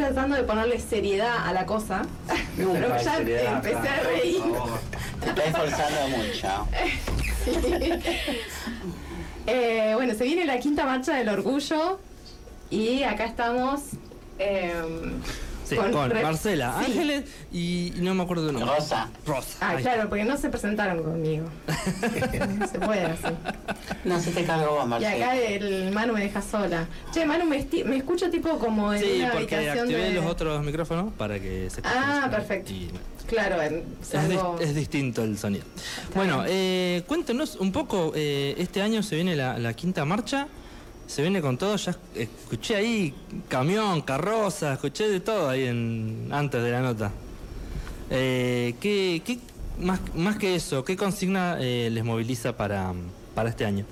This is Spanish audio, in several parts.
tratando de ponerle seriedad a la cosa, pero Nunca hay ya seriedad empecé a por reír. favor. Te estás esforzando mucho. Eh, bueno, se viene la quinta marcha del orgullo y acá estamos. em, Sí, con, re- Marcela, sí. Ángeles y, no me acuerdo de nombre. Rosa. Rosa. Ah, ahí claro, porque no se presentaron conmigo. No se puede así. No se te cargó vos, Y Marcela. acá el Manu me deja sola. Che, Manu, me, esti- me escucho tipo como en Sí, una porque habitación activé de... los otros micrófonos para que se Ah, perfecto. Y Claro, en, es, es distinto el sonido. Bueno, eh, cuéntenos un poco, eh, este año se viene la, la quinta marcha, se viene con todo, ya escuché ahí camión, carroza, escuché de todo ahí en, antes de la nota. Eh, ¿qué, qué- más, más que eso, qué consigna eh, les moviliza para, para este año?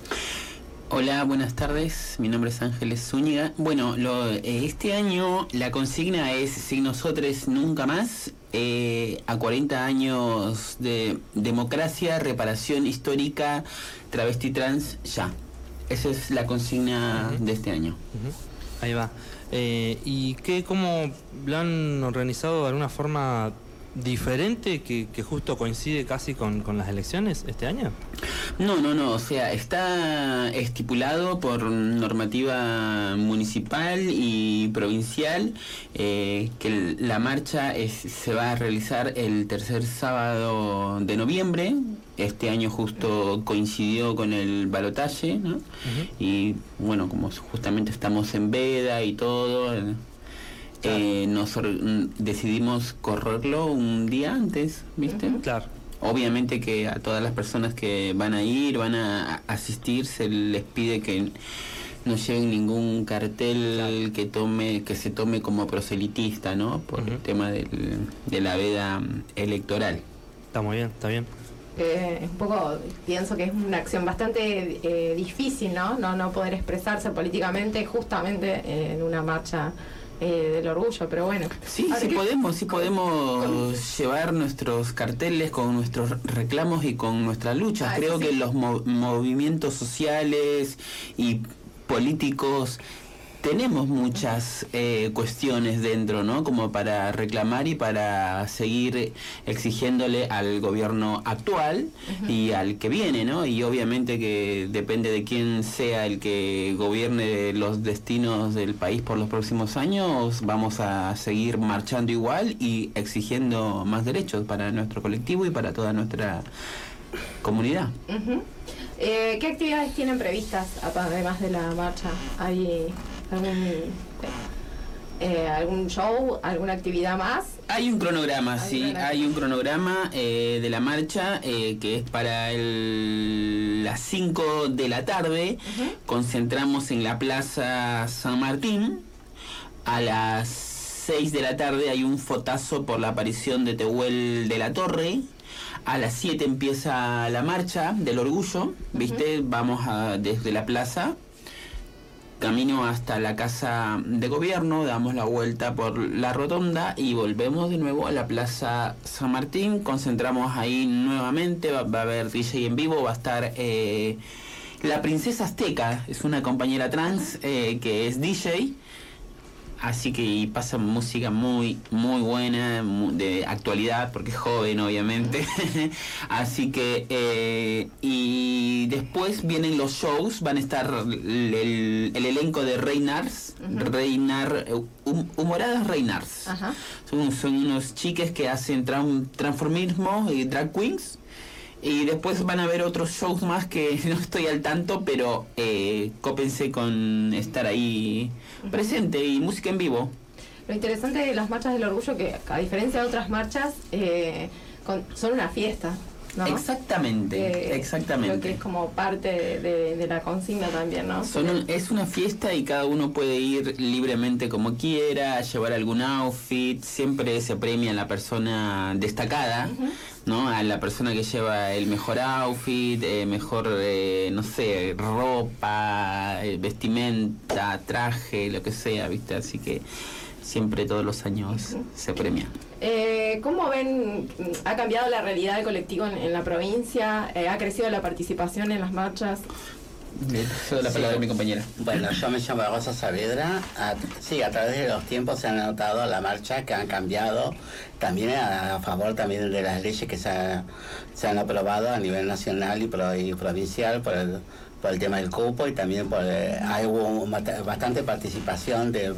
Hola, buenas tardes. Mi nombre es Ángeles Zúñiga. Bueno, lo- eh, este año la consigna es Si nosotros nunca más. eh, a 40 años de democracia, reparación histórica, travesti trans, ya. Esa es la consigna de este año. Ahí va. Eh, ¿Y qué, cómo lo han organizado de alguna forma diferente que, que justo coincide casi con, con las elecciones este año? No, no, no, o sea, está estipulado por normativa municipal y provincial eh, que la marcha es- se va a realizar el tercer sábado de noviembre. Este año justo coincidió con el balotaje, ¿no? Y bueno, como justamente estamos en veda y todo, eh, eh, nos mm, decidimos correrlo un día antes, ¿viste? Claro. Obviamente que a todas las personas que van a ir, van a asistir, se les pide que no lleven ningún cartel que tome que se tome como proselitista, ¿no? Por el tema del- de la veda electoral. Está muy bien, está bien. Eh, un poco pienso que es una acción bastante eh, difícil, ¿no? ¿no? No poder expresarse políticamente justamente en una marcha eh, del orgullo, pero bueno. Sí, Ahora sí que- podemos, sí podemos llevar nuestros carteles con nuestros reclamos y con nuestras luchas. Ah, Creo sí, que los mo- movimientos sociales y políticos tenemos muchas eh, cuestiones dentro, ¿no? Como para reclamar y para seguir exigiéndole al gobierno actual y al que viene, ¿no? Y obviamente que depende de quién sea el que gobierne los destinos del país por los próximos años, vamos a seguir marchando igual y exigiendo más derechos para nuestro colectivo y para toda nuestra comunidad. Eh, ¿Qué actividades tienen previstas además de la marcha? ¿Hay algún, eh, algún show, alguna actividad más? Hay un cronograma, Hay sí, cronograma. hay un cronograma eh, de la marcha eh, que es para el- las 5 de la tarde. Concentramos en la Plaza San Martín. A las 6 de la tarde hay un fotazo por la aparición de Tehuel de la Torre. A las 7 empieza la marcha del orgullo, ¿viste? Vamos a, desde la plaza camino hasta la casa de gobierno, damos la vuelta por la rotonda y volvemos de nuevo a la plaza San Martín, concentramos ahí nuevamente, va, a haber DJ en vivo, va a estar eh, la princesa azteca, es una compañera trans eh, que es DJ. Así que y pasa música muy, muy buena, de actualidad, porque es joven, obviamente. Así que, eh, y después vienen los shows, van a estar el, el- el elenco de Ujú. Reinar, eh, hum- humoradas Reinars. Ajá. Son, son unos chiques que hacen tran- transformismo y drag queens. Y después van a haber otros shows más que no estoy al tanto, pero eh, cópense con estar ahí presente y música en vivo. Lo interesante de las marchas del orgullo que a diferencia de otras marchas eh, con- son una fiesta, ¿no? Exactamente, Eh, Creo que exactamente. es como parte de, de- de la consigna también, ¿no? Son un- es una fiesta y cada uno puede ir libremente como quiera, llevar algún outfit, siempre se premia a la persona destacada, ¿no? A la persona que lleva el mejor outfit, eh, mejor, eh, no sé, ropa, eh, vestimenta, traje, lo que sea, ¿viste? Así que siempre todos los años se premia. Eh, ¿Cómo ven, ha cambiado la realidad del colectivo en, en la provincia? Eh, ¿Ha crecido la participación en las marchas? La palabra a mi compañera. Bueno, yo me llamo Rosa Saavedra. A- sí, a través de los tiempos se han notado la marcha que han cambiado, también a, a favor también de las leyes que se, ha- se han aprobado a nivel nacional y, pro- y provincial por el, por el tema del cupo y también por eh, hay hubo bastante participación de,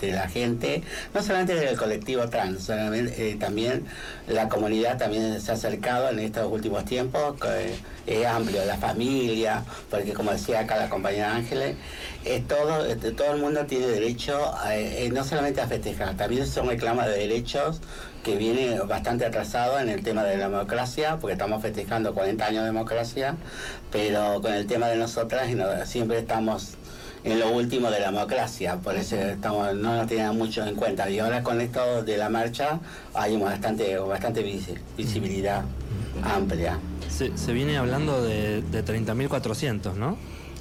de la gente, no solamente del colectivo trans, solamente, eh, también la comunidad también se ha acercado en estos últimos tiempos, que es amplio, la familia, porque como decía acá la compañera Ángeles, es todo, este, todo el mundo tiene derecho eh, no solamente a festejar, también son reclamos de derechos que viene bastante atrasado en el tema de la democracia, porque estamos festejando 40 años de democracia, pero con el tema de nosotras y siempre estamos en lo último de la democracia, por eso estamos, no nos tenían mucho en cuenta. Y ahora con esto de la marcha hay bastante, bastante visi- visibilidad amplia. Se, se viene hablando de, de 30.400, ¿no?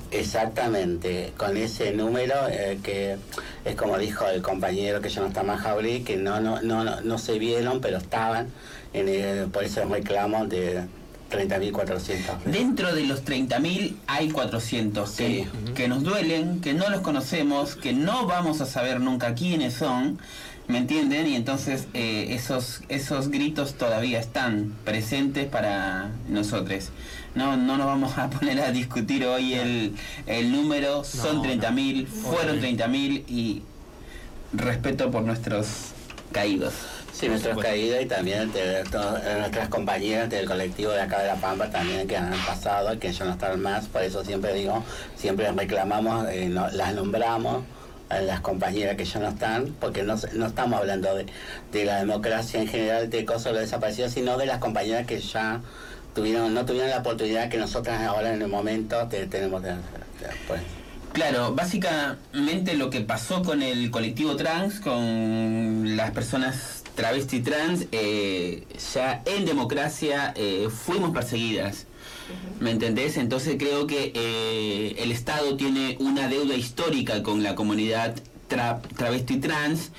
Exactamente, con ese número eh, que es como dijo el compañero que ya no está más Jauregui, que no, no, no, no, se vieron, pero estaban en el, por eso reclamo de 30.400. Dentro de los 30.000 hay 400 que, que nos duelen, que no los conocemos, que no vamos a saber nunca quiénes son, ¿me entienden? Y entonces eh, esos, esos gritos todavía están presentes para nosotros. No, no nos vamos a poner a discutir hoy el, el número, son No, 30.000, fueron Obviamente. 30.000 y respeto por nuestros caídos. Sí, nuestros caídos y también de eh, nuestras compañeras del colectivo de acá de La Pampa también que han pasado, que ya no están más, por eso siempre digo, siempre reclamamos, eh, no- las nombramos a las compañeras que ya no están, porque no, no estamos hablando de, de la democracia en general, de cosas de desaparecidos, sino de las compañeras que ya tuvieron no tuvieron la oportunidad que nosotras ahora en el momento te- tenemos de, de- pues. Claro, básicamente lo que pasó con el colectivo trans, con las personas travesti trans, eh, ya en democracia eh, fuimos perseguidas. ¿Me entendés? Entonces creo que eh, el Estado tiene una deuda histórica con la comunidad tra- travesti trans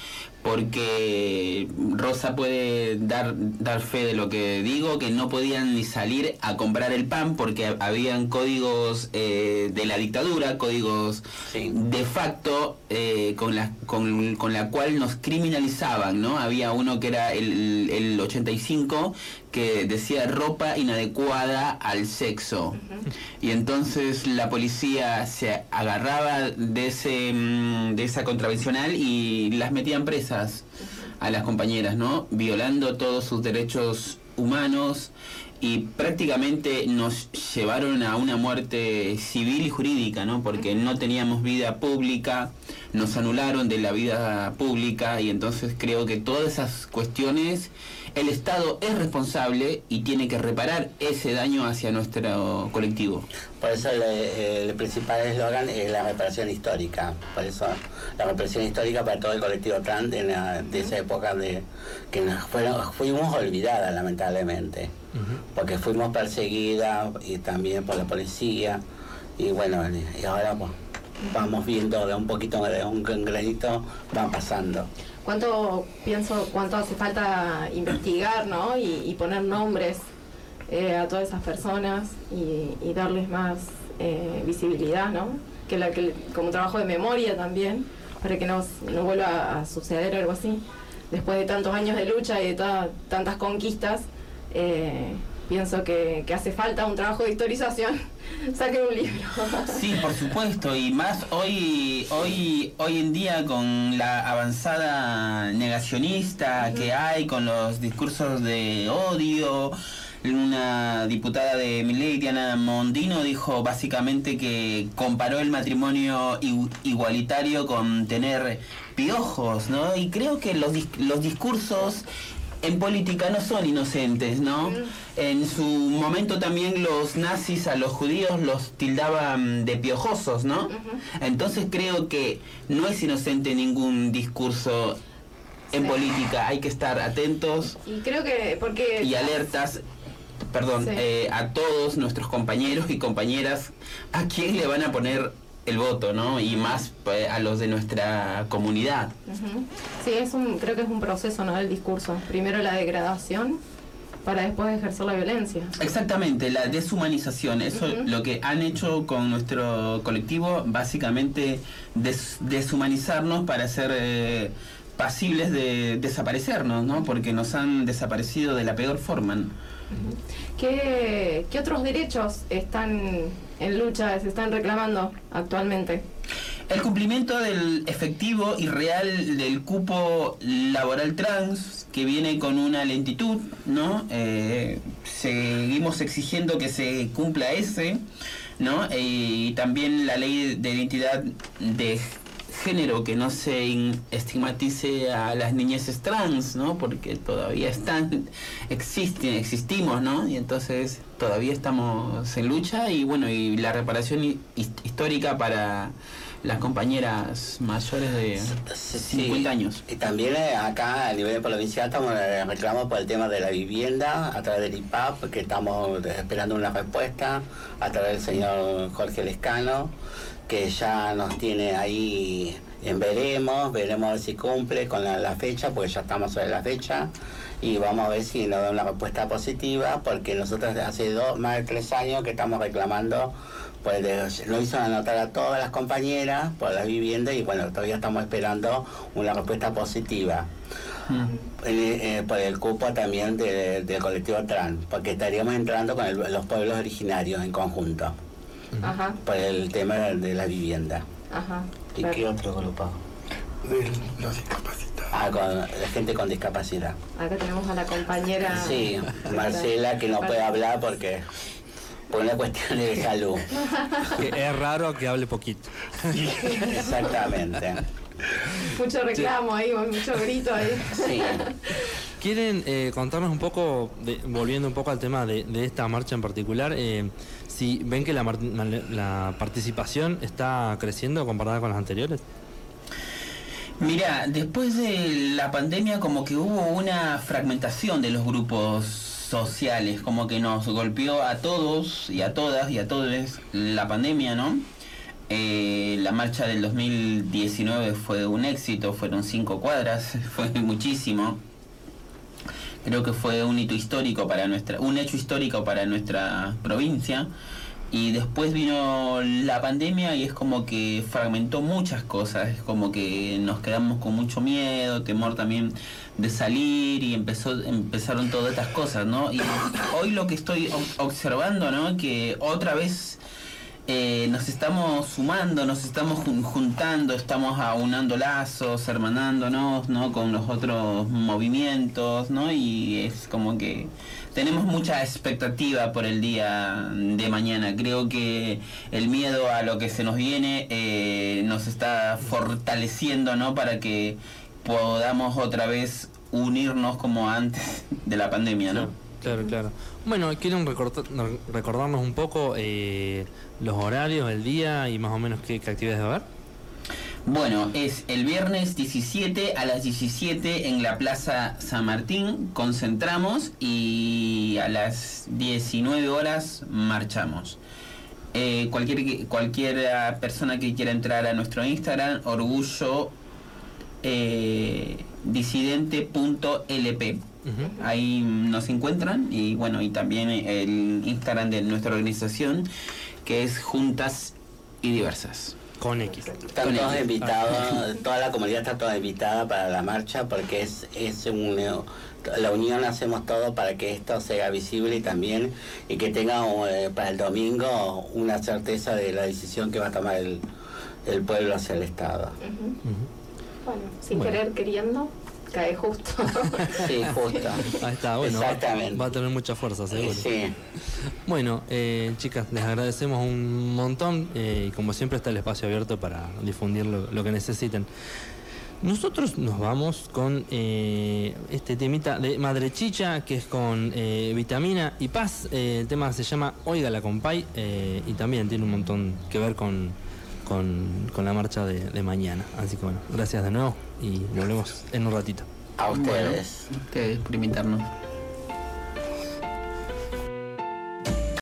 porque Rosa puede dar, dar fe de lo que digo, que no podían ni salir a comprar el pan porque habían códigos eh, de la dictadura, códigos Sí. de facto eh, con, la, con, con la cual nos criminalizaban, ¿no? Había uno que era el, el 85 que decía ropa inadecuada al sexo. Y entonces la policía se agarraba de ese mm, de esa contravencional y las metían presas a las compañeras, ¿no? Violando todos sus derechos humanos y prácticamente nos llevaron a una muerte civil y jurídica, ¿no? Porque no teníamos vida pública, nos anularon de la vida pública y entonces creo que todas esas cuestiones el Estado es responsable y tiene que reparar ese daño hacia nuestro colectivo. Por eso el, el principal eslogan es la reparación histórica. Por eso la reparación histórica para todo el colectivo trans de, la- de esa época de que nos fueron, fuimos olvidadas lamentablemente. Porque fuimos perseguidas y también por la policía. Y bueno, y ahora pues, vamos viendo de un poquito, de un granito, van pasando. ¿Cuánto pienso, cuánto hace falta investigar, ¿no? Y, poner nombres eh, a todas esas personas y, y darles más eh, visibilidad, ¿no? Que, la, que como trabajo de memoria también, para que no, no vuelva a suceder algo así. Después de tantos años de lucha y de ta- tantas conquistas, eh, pienso que, que hace falta un trabajo de historización. Saquen un libro. Sí, por supuesto, y más hoy, hoy, hoy en día con la avanzada negacionista que hay, con los discursos de odio. Una diputada de Milei, Diana Mondino, dijo básicamente que comparó el matrimonio igu- igualitario con tener piojos, ¿no? Y creo que los, los discursos en política no son inocentes, ¿no? En su momento también los nazis a los judíos los tildaban de piojosos, ¿no? Entonces creo que no es inocente ningún discurso en Sí. política, hay que estar atentos Y creo que, porque... y alertas, perdón, Sí. eh, a todos nuestros compañeros y compañeras a quién le van a poner el voto, ¿no? Y más eh, a los de nuestra comunidad. Sí, es un, creo que es un proceso, ¿no? El discurso. Primero la degradación para después ejercer la violencia. Exactamente, la deshumanización, eso Ujú. lo que han hecho con nuestro colectivo, básicamente des- deshumanizarnos para ser eh, pasibles de desaparecernos, ¿no? Porque nos han desaparecido de la peor forma. ¿Qué, qué otros derechos están en lucha, se están reclamando actualmente? El cumplimiento del efectivo y real del cupo laboral trans, que viene con una lentitud, ¿no? Eh, seguimos exigiendo que se cumpla ese, ¿no? Eh, y también la ley de identidad de género, que no se estigmatice a las niñeces trans, ¿no? Porque todavía están, existen, existimos, ¿no? Y entonces todavía estamos en lucha y bueno, y la reparación hi- his- histórica para las compañeras mayores de Sí, 50 años. Y también eh, acá a nivel provincial estamos eh, reclamando por el tema de la vivienda a través del IPAP, que estamos eh, esperando una respuesta a través del señor Jorge Lescano, que ya nos tiene ahí en veremos, veremos a ver si cumple con la, la fecha, porque ya estamos sobre la fecha, y vamos a ver si nos da una respuesta positiva, porque nosotros hace dos, más de tres años que estamos reclamando pues de- lo hizo anotar a todas las compañeras por las viviendas y bueno, todavía estamos esperando una respuesta positiva. Mm. Eh, eh, por el cupo también de- del colectivo trans, porque estaríamos entrando con el- los pueblos originarios en conjunto, Ajá, por el tema de, de la vivienda. ajá. ¿Y claro. qué otro grupo? de los discapacitados. Ah, con la gente con discapacidad. Acá tenemos a la compañera. Sí, Marcela que no puede hablar porque por una cuestión de salud. Que es raro que hable poquito. Exactamente. Mucho reclamo ahí, mucho grito ahí. Sí. ¿Quieren eh, contarnos un poco, de- volviendo un poco al tema de, de esta marcha en particular, eh, si ven que la, la participación está creciendo comparada con las anteriores? Mira, después de la pandemia como que hubo una fragmentación de los grupos sociales, como que nos golpeó a todos y a todas y a todos la pandemia, ¿no? Eh, la marcha del 2019 fue un éxito, fueron cinco cuadras, fue muchísimo. Creo que fue un hito histórico para nuestra, un hecho histórico para nuestra provincia. Y después vino la pandemia y es como que fragmentó muchas cosas, es como que nos quedamos con mucho miedo, temor también de salir y empezó, empezaron todas estas cosas, ¿no? Y hoy lo que estoy ob- observando, ¿no? Que otra vez eh, nos estamos sumando, nos estamos jun- juntando, estamos aunando lazos, hermanándonos, ¿no? Con los otros movimientos, ¿no? Y es como que tenemos mucha expectativa por el día de mañana. Creo que el miedo a lo que se nos viene eh, nos está fortaleciendo, ¿no? Para que podamos otra vez unirnos como antes de la pandemia, ¿no? Claro, claro. Bueno, ¿quieren recordarnos un poco eh, los horarios, el día y más o menos qué, actividades va a haber? Bueno, es el viernes 17 a las 17 en la Plaza San Martín, concentramos y a las 19 horas marchamos. Eh, cualquier, persona que quiera entrar a nuestro Instagram, orgullo eh, disidente.lp. Ahí nos encuentran y bueno, y también el Instagram de nuestra organización que es Juntas y Diversas. Con X. Están Con todos invitados, toda la comunidad está toda invitada para la marcha porque es, es un, la unión hacemos todo para que esto sea visible y también y que tenga eh, para el domingo una certeza de la decisión que va a tomar el, el pueblo hacia el Estado. Bueno, sin Bueno. querer queriendo, cae justo. Sí, justo. Ahí está, bueno, va, Exactamente. va a tener mucha fuerza, seguro. Sí. Bueno, eh, chicas, les agradecemos un montón eh, y como siempre está el espacio abierto para difundir lo, lo que necesiten. Nosotros nos vamos con eh, este temita de Madre Chicha, que es con eh, vitamina y paz. Eh, el tema se llama Oiga la compay eh, y también tiene un montón que ver con, con, con la marcha de, de mañana. Así que bueno, gracias de nuevo y volvemos en un ratito. A ustedes. Bueno, ustedes por invitarnos.